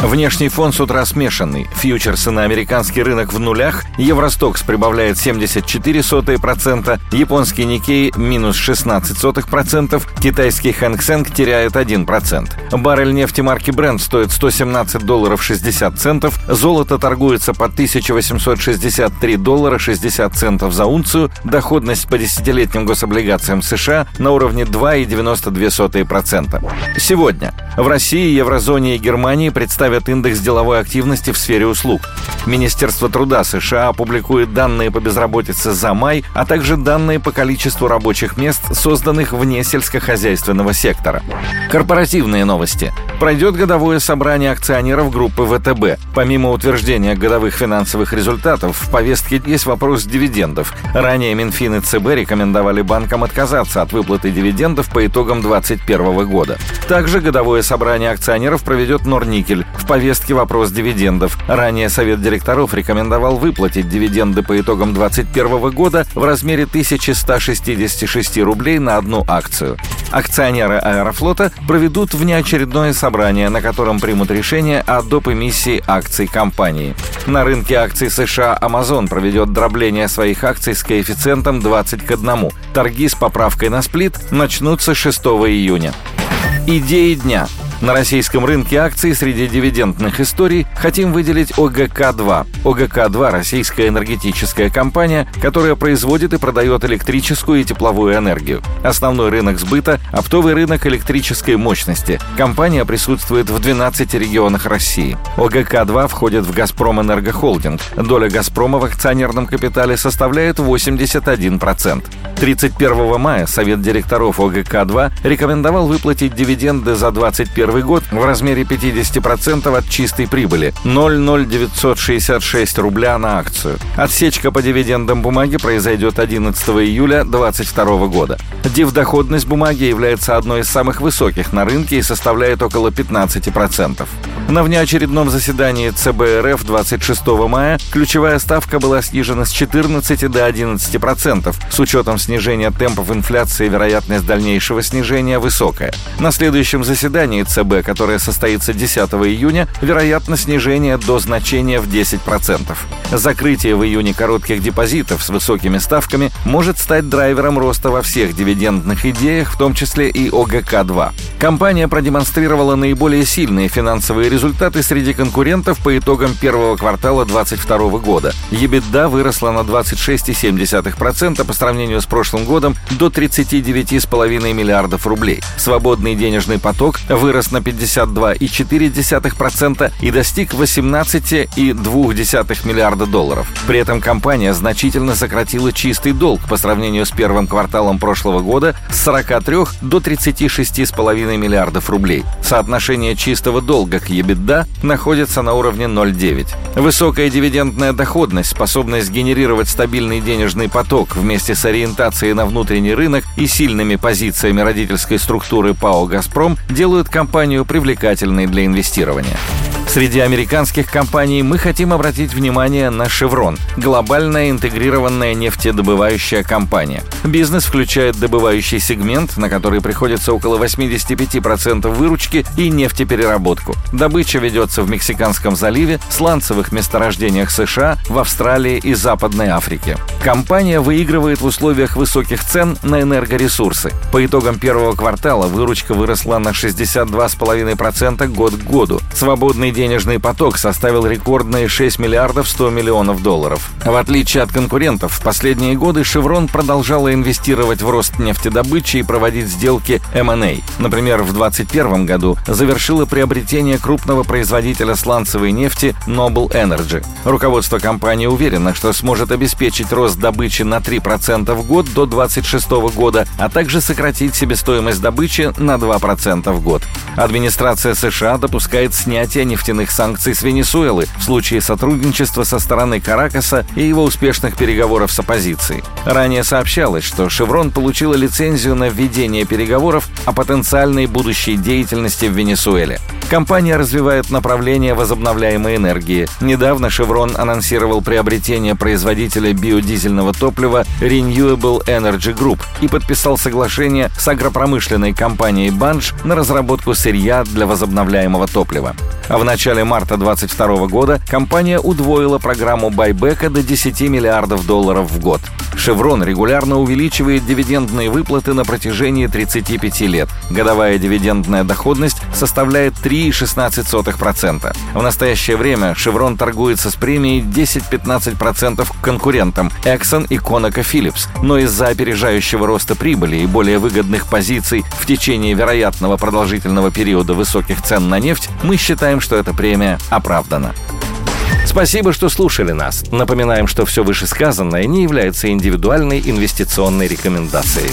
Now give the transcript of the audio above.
Внешний фон с утра смешанный. Фьючерсы на американский рынок в нулях. Евростокс прибавляет 74%, японский Никей минус 16%, китайский Хэнк теряет 1%. Баррель нефти марки Brent стоит 117 долларов 60 центов, золото торгуется по 1863 доллара 60 центов за унцию, доходность по десятилетним гособлигациям США на уровне 2,92%. Сегодня в России, еврозоне и Германии представят индекс деловой активности в сфере услуг. Министерство труда США опубликует данные по безработице за май, а также данные по количеству рабочих мест, созданных вне сельскохозяйственного сектора. Корпоративные новости. Пройдет годовое собрание акционеров группы ВТБ. Помимо утверждения годовых финансовых результатов, в повестке есть вопрос дивидендов. Ранее Минфин и ЦБ рекомендовали банкам отказаться от выплаты дивидендов по итогам 2021 года. Также годовое собрание акционеров проведет Норникель. В повестке вопрос дивидендов. Ранее Совет директоров рекомендовал выплатить дивиденды по итогам 2021 года в размере 1166 рублей на одну акцию. Акционеры Аэрофлота проведут внеочередное собрание, на котором примут решение о доп. эмиссии акций компании. На рынке акций США Amazon проведет дробление своих акций с коэффициентом 20 к 1. Торги с поправкой на сплит начнутся 6 июня. Идеи дня. На российском рынке акций среди дивидендных историй хотим выделить ОГК-2. ОГК-2 – российская энергетическая компания, которая производит и продает электрическую и тепловую энергию. Основной рынок сбыта – оптовый рынок электрической мощности. Компания присутствует в 12 регионах России. ОГК-2 входит в «Газпром Энергохолдинг». Доля «Газпрома» в акционерном капитале составляет 81%. 31 мая Совет директоров ОГК-2 рекомендовал выплатить дивиденды за 2021 год в размере 50% от чистой прибыли – 0,0966 рубля на акцию. Отсечка по дивидендам бумаги произойдет 11 июля 2022 года. Дивдоходность бумаги является одной из самых высоких на рынке и составляет около 15%. На внеочередном заседании ЦБ РФ 26 мая ключевая ставка была снижена с 14 до 11%. С учетом снижения темпов инфляции вероятность дальнейшего снижения высокая. На следующем заседании ЦБ, которое состоится 10 июня, вероятность снижения до значения в 10%. Закрытие в июне коротких депозитов с высокими ставками может стать драйвером роста во всех дивидендных идеях, в том числе и ОГК-2. Компания продемонстрировала наиболее сильные финансовые результаты среди конкурентов по итогам первого квартала 2022 года. EBITDA выросла на 26,7% по сравнению с прошлым годом до 39,5 миллиардов рублей. Свободный денежный поток вырос на 52,4% и достиг 18,2 миллиарда долларов. При этом компания значительно сократила чистый долг по сравнению с первым кварталом прошлого года с 43 до 36,5 миллиардов рублей. Соотношение чистого долга к EBITDA находится на уровне 0,9. Высокая дивидендная доходность, способность генерировать стабильный денежный поток вместе с ориентацией на внутренний рынок и сильными позициями родительской структуры ПАО «Газпром» делают компанию привлекательной для инвестирования. Среди американских компаний мы хотим обратить внимание на Chevron – глобальная интегрированная нефтедобывающая компания. Бизнес включает добывающий сегмент, на который приходится около 85% выручки и нефтепереработку. Добыча ведется в Мексиканском заливе, сланцевых месторождениях США, в Австралии и Западной Африке. Компания выигрывает в условиях высоких цен на энергоресурсы. По итогам первого квартала выручка выросла на 62,5% год к году. Свободный денежный поток составил рекордные 6 миллиардов 100 миллионов долларов. В отличие от конкурентов, в последние годы «Шеврон» продолжала инвестировать в рост нефтедобычи и проводить сделки M&A. Например, в 2021 году завершила приобретение крупного производителя сланцевой нефти Noble Energy. Руководство компании уверено, что сможет обеспечить рост добычи на 3% в год до 2026 года, а также сократить себестоимость добычи на 2% в год. Администрация США допускает снятие нефть нефтяных санкций с Венесуэлы в случае сотрудничества со стороны Каракаса и его успешных переговоров с оппозицией. Ранее сообщалось, что «Шеврон» получила лицензию на введение переговоров о потенциальной будущей деятельности в Венесуэле. Компания развивает направление возобновляемой энергии. Недавно «Шеврон» анонсировал приобретение производителя биодизельного топлива Renewable Energy Group и подписал соглашение с агропромышленной компанией «Банш» на разработку сырья для возобновляемого топлива. А в начале марта 2022 года компания удвоила программу байбека до 10 миллиардов долларов в год. «Шеврон» регулярно увеличивает дивидендные выплаты на протяжении 35 лет. Годовая дивидендная доходность составляет 3,16%. В настоящее время «Шеврон» торгуется с премией 10-15% к конкурентам Exxon и ConocoPhillips, но из-за опережающего роста прибыли и более выгодных позиций в течение вероятного продолжительного периода высоких цен на нефть, мы считаем, что эта премия оправдана. Спасибо, что слушали нас. Напоминаем, что все вышесказанное не является индивидуальной инвестиционной рекомендацией.